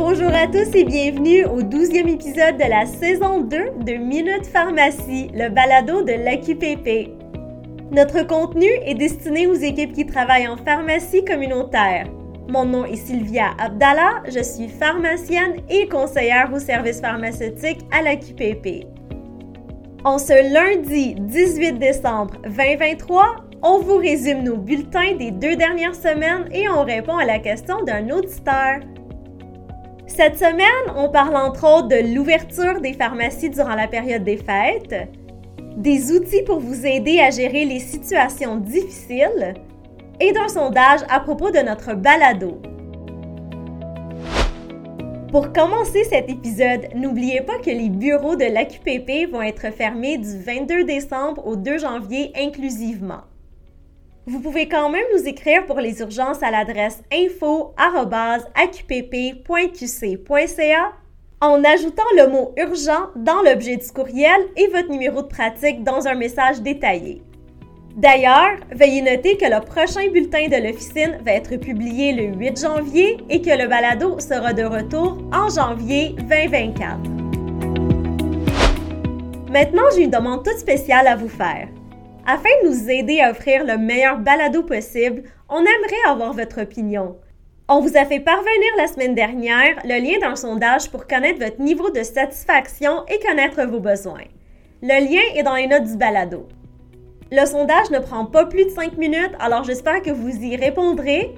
Bonjour à tous et bienvenue au 12e épisode de la saison 2 de Minute Pharmacie, le balado de l'AQPP. Notre contenu est destiné aux équipes qui travaillent en pharmacie communautaire. Mon nom est Sylvia Abdallah, je suis pharmacienne et conseillère au service pharmaceutique à l'AQPP. En ce lundi 18 décembre 2023, on vous résume nos bulletins des deux dernières semaines et on répond à la question d'un auditeur. Cette semaine, on parle entre autres de l'ouverture des pharmacies durant la période des fêtes, des outils pour vous aider à gérer les situations difficiles et d'un sondage à propos de notre balado. Pour commencer cet épisode, n'oubliez pas que les bureaux de l'AQPP vont être fermés du 22 décembre au 2 janvier inclusivement. Vous pouvez quand même nous écrire pour les urgences à l'adresse info.aqpp.qc.ca en ajoutant le mot urgent dans l'objet du courriel et votre numéro de pratique dans un message détaillé. D'ailleurs, veuillez noter que le prochain bulletin de l'officine va être publié le 8 janvier et que le balado sera de retour en janvier 2024. Maintenant, j'ai une demande toute spéciale à vous faire. Afin de nous aider à offrir le meilleur balado possible, on aimerait avoir votre opinion. On vous a fait parvenir la semaine dernière le lien d'un sondage pour connaître votre niveau de satisfaction et connaître vos besoins. Le lien est dans les notes du balado. Le sondage ne prend pas plus de 5 minutes, alors j'espère que vous y répondrez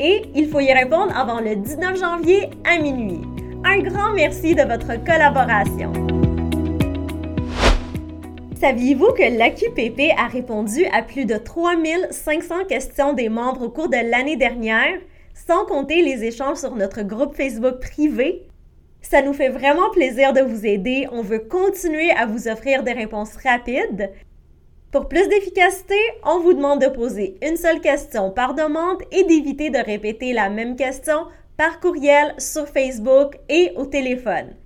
et il faut y répondre avant le 19 janvier à minuit. Un grand merci de votre collaboration. Saviez-vous que l'AQPP a répondu à plus de 3500 questions des membres au cours de l'année dernière, sans compter les échanges sur notre groupe Facebook privé? Ça nous fait vraiment plaisir de vous aider. On veut continuer à vous offrir des réponses rapides. Pour plus d'efficacité, on vous demande de poser une seule question par demande et d'éviter de répéter la même question par courriel, sur Facebook et au téléphone.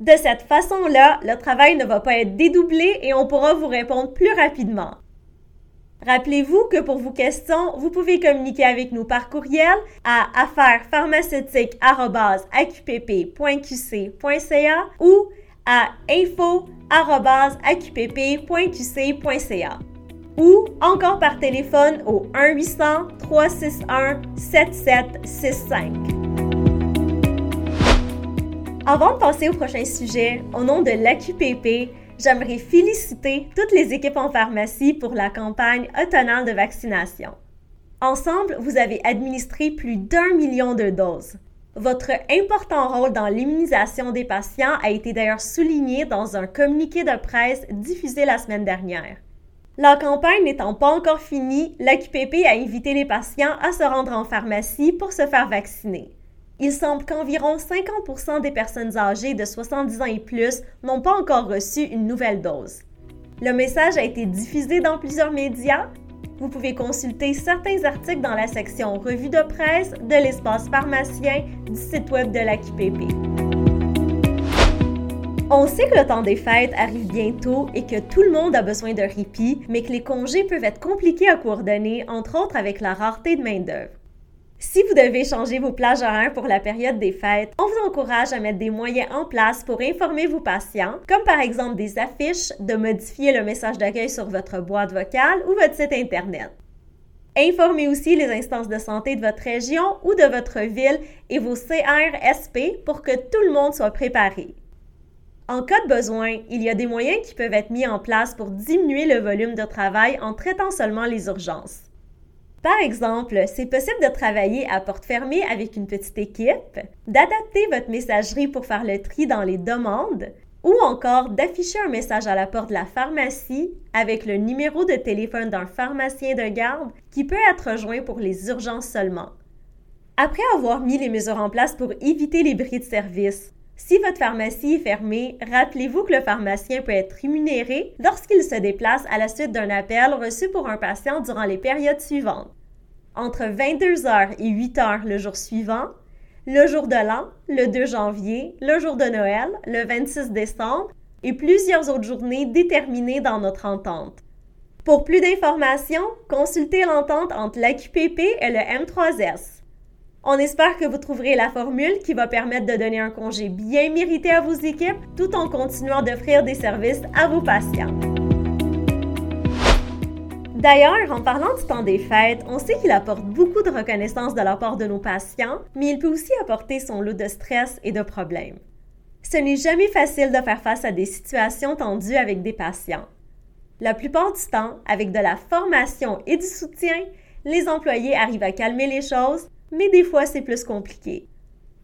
De cette façon-là, le travail ne va pas être dédoublé et on pourra vous répondre plus rapidement. Rappelez-vous que pour vos questions, vous pouvez communiquer avec nous par courriel à affairespharmaceutique.qpp.qc.ca ou à info.aqpp.qc.ca ou encore par téléphone au 1-800-361-7765. Avant de passer au prochain sujet, au nom de l'AQPP, j'aimerais féliciter toutes les équipes en pharmacie pour la campagne automnale de vaccination. Ensemble, vous avez administré plus d'un million de doses. Votre important rôle dans l'immunisation des patients a été d'ailleurs souligné dans un communiqué de presse diffusé la semaine dernière. La campagne n'étant pas encore finie, l'AQPP a invité les patients à se rendre en pharmacie pour se faire vacciner il semble qu'environ 50% des personnes âgées de 70 ans et plus n'ont pas encore reçu une nouvelle dose. Le message a été diffusé dans plusieurs médias. Vous pouvez consulter certains articles dans la section Revue de presse de l'espace pharmacien du site web de l'AQPP. On sait que le temps des fêtes arrive bientôt et que tout le monde a besoin de répit, mais que les congés peuvent être compliqués à coordonner, entre autres avec la rareté de main-d'œuvre. Si vous devez changer vos plages horaires pour la période des fêtes, on vous encourage à mettre des moyens en place pour informer vos patients, comme par exemple des affiches, de modifier le message d'accueil sur votre boîte vocale ou votre site Internet. Informez aussi les instances de santé de votre région ou de votre ville et vos CRSP pour que tout le monde soit préparé. En cas de besoin, il y a des moyens qui peuvent être mis en place pour diminuer le volume de travail en traitant seulement les urgences. Par exemple, c'est possible de travailler à porte fermée avec une petite équipe, d'adapter votre messagerie pour faire le tri dans les demandes ou encore d'afficher un message à la porte de la pharmacie avec le numéro de téléphone d'un pharmacien de garde qui peut être rejoint pour les urgences seulement. Après avoir mis les mesures en place pour éviter les bris de service, si votre pharmacie est fermée, rappelez-vous que le pharmacien peut être rémunéré lorsqu'il se déplace à la suite d'un appel reçu pour un patient durant les périodes suivantes. Entre 22h et 8h le jour suivant, le jour de l'an, le 2 janvier, le jour de Noël, le 26 décembre et plusieurs autres journées déterminées dans notre entente. Pour plus d'informations, consultez l'entente entre l'AQPP et le M3S. On espère que vous trouverez la formule qui va permettre de donner un congé bien mérité à vos équipes tout en continuant d'offrir des services à vos patients. D'ailleurs, en parlant du temps des fêtes, on sait qu'il apporte beaucoup de reconnaissance de la part de nos patients, mais il peut aussi apporter son lot de stress et de problèmes. Ce n'est jamais facile de faire face à des situations tendues avec des patients. La plupart du temps, avec de la formation et du soutien, les employés arrivent à calmer les choses, mais des fois c'est plus compliqué.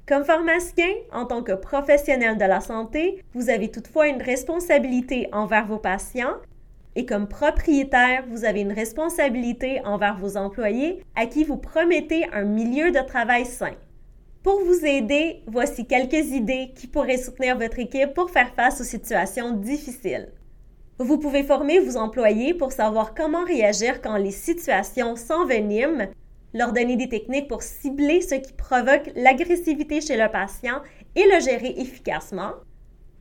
Comme pharmacien, en tant que professionnel de la santé, vous avez toutefois une responsabilité envers vos patients et comme propriétaire, vous avez une responsabilité envers vos employés à qui vous promettez un milieu de travail sain. Pour vous aider, voici quelques idées qui pourraient soutenir votre équipe pour faire face aux situations difficiles. Vous pouvez former vos employés pour savoir comment réagir quand les situations s'enveniment, leur donner des techniques pour cibler ce qui provoque l'agressivité chez le patient et le gérer efficacement.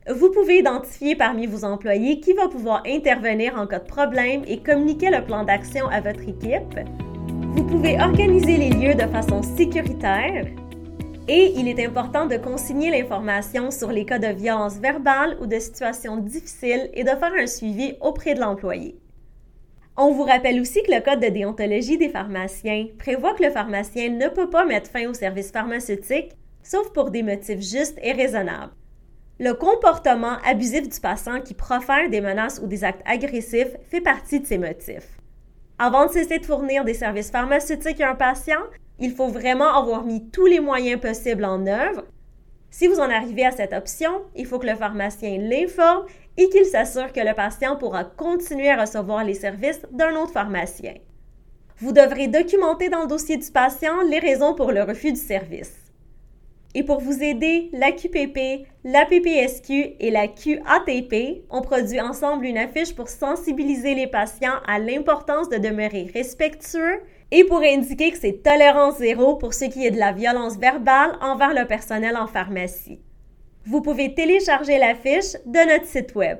Vous pouvez identifier parmi vos employés qui va pouvoir intervenir en cas de problème et communiquer le plan d'action à votre équipe. Vous pouvez organiser les lieux de façon sécuritaire. Et il est important de consigner l'information sur les cas de violence verbale ou de situations difficiles et de faire un suivi auprès de l'employé. On vous rappelle aussi que le Code de déontologie des pharmaciens prévoit que le pharmacien ne peut pas mettre fin au service pharmaceutique, sauf pour des motifs justes et raisonnables. Le comportement abusif du patient qui profère des menaces ou des actes agressifs fait partie de ces motifs. Avant de cesser de fournir des services pharmaceutiques à un patient, il faut vraiment avoir mis tous les moyens possibles en œuvre. Si vous en arrivez à cette option, il faut que le pharmacien l'informe et qu'il s'assure que le patient pourra continuer à recevoir les services d'un autre pharmacien. Vous devrez documenter dans le dossier du patient les raisons pour le refus du service. Et pour vous aider, la QPP, la PPSQ et la QATP ont produit ensemble une affiche pour sensibiliser les patients à l'importance de demeurer respectueux et pour indiquer que c'est tolérance zéro pour ce qui est de la violence verbale envers le personnel en pharmacie. Vous pouvez télécharger la fiche de notre site web.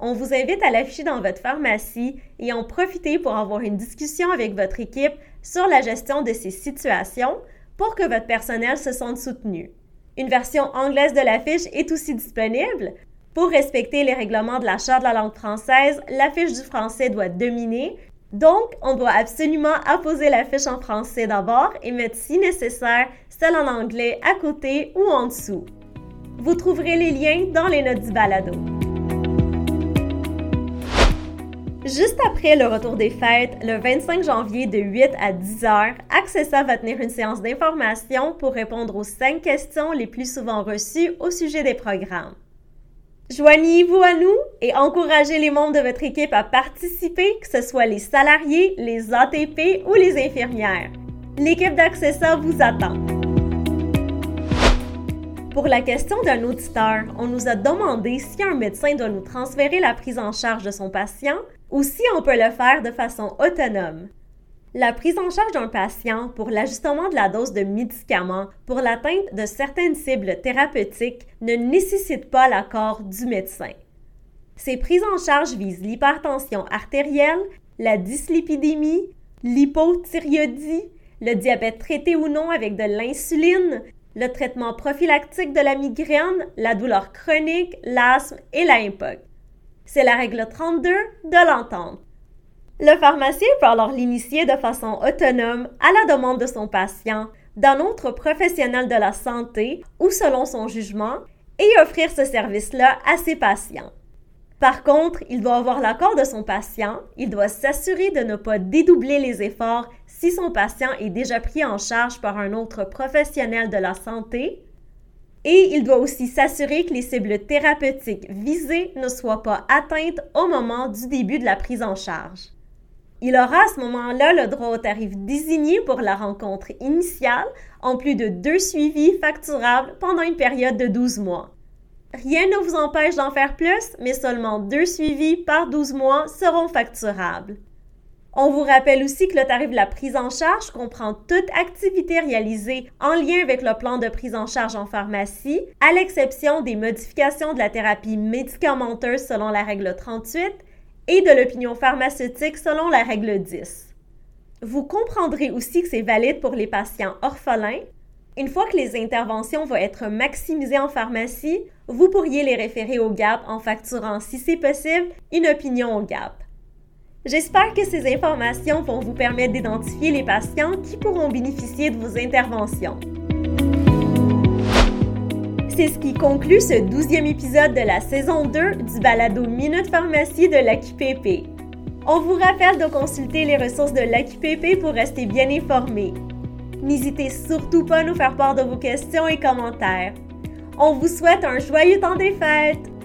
On vous invite à l'afficher dans votre pharmacie et en profiter pour avoir une discussion avec votre équipe sur la gestion de ces situations pour que votre personnel se sente soutenu. Une version anglaise de la fiche est aussi disponible. Pour respecter les règlements de la Charte de la langue française, la fiche du français doit dominer. Donc, on doit absolument apposer la fiche en français d'abord et mettre si nécessaire celle en anglais à côté ou en dessous. Vous trouverez les liens dans les notes du balado. Juste après le retour des fêtes, le 25 janvier de 8 à 10 heures, Accessa va tenir une séance d'information pour répondre aux cinq questions les plus souvent reçues au sujet des programmes. Joignez-vous à nous et encouragez les membres de votre équipe à participer, que ce soit les salariés, les ATP ou les infirmières. L'équipe d'Accessa vous attend. Pour la question d'un auditeur, on nous a demandé si un médecin doit nous transférer la prise en charge de son patient ou si on peut le faire de façon autonome. La prise en charge d'un patient pour l'ajustement de la dose de médicaments pour l'atteinte de certaines cibles thérapeutiques ne nécessite pas l'accord du médecin. Ces prises en charge visent l'hypertension artérielle, la dyslipidémie, l'hypothyroïdie, le diabète traité ou non avec de l'insuline, le traitement prophylactique de la migraine, la douleur chronique, l'asthme et la C'est la règle 32 de l'entente. Le pharmacien peut alors l'initier de façon autonome à la demande de son patient, d'un autre professionnel de la santé ou selon son jugement et offrir ce service-là à ses patients. Par contre, il doit avoir l'accord de son patient, il doit s'assurer de ne pas dédoubler les efforts si son patient est déjà pris en charge par un autre professionnel de la santé, et il doit aussi s'assurer que les cibles thérapeutiques visées ne soient pas atteintes au moment du début de la prise en charge. Il aura à ce moment-là le droit au tarif désigné pour la rencontre initiale, en plus de deux suivis facturables pendant une période de 12 mois. Rien ne vous empêche d'en faire plus, mais seulement deux suivis par 12 mois seront facturables. On vous rappelle aussi que le tarif de la prise en charge comprend toute activité réalisée en lien avec le plan de prise en charge en pharmacie, à l'exception des modifications de la thérapie médicamenteuse selon la règle 38 et de l'opinion pharmaceutique selon la règle 10. Vous comprendrez aussi que c'est valide pour les patients orphelins, Une fois que les interventions vont être maximisées en pharmacie, vous pourriez les référer au GAP en facturant, si c'est possible, une opinion au GAP. J'espère que ces informations vont vous permettre d'identifier les patients qui pourront bénéficier de vos interventions. C'est ce qui conclut ce douzième épisode de la saison 2 du balado Minute Pharmacie de l'AQPP. On vous rappelle de consulter les ressources de l'AQPP pour rester bien informé. N'hésitez surtout pas à nous faire part de vos questions et commentaires. On vous souhaite un joyeux temps des fêtes!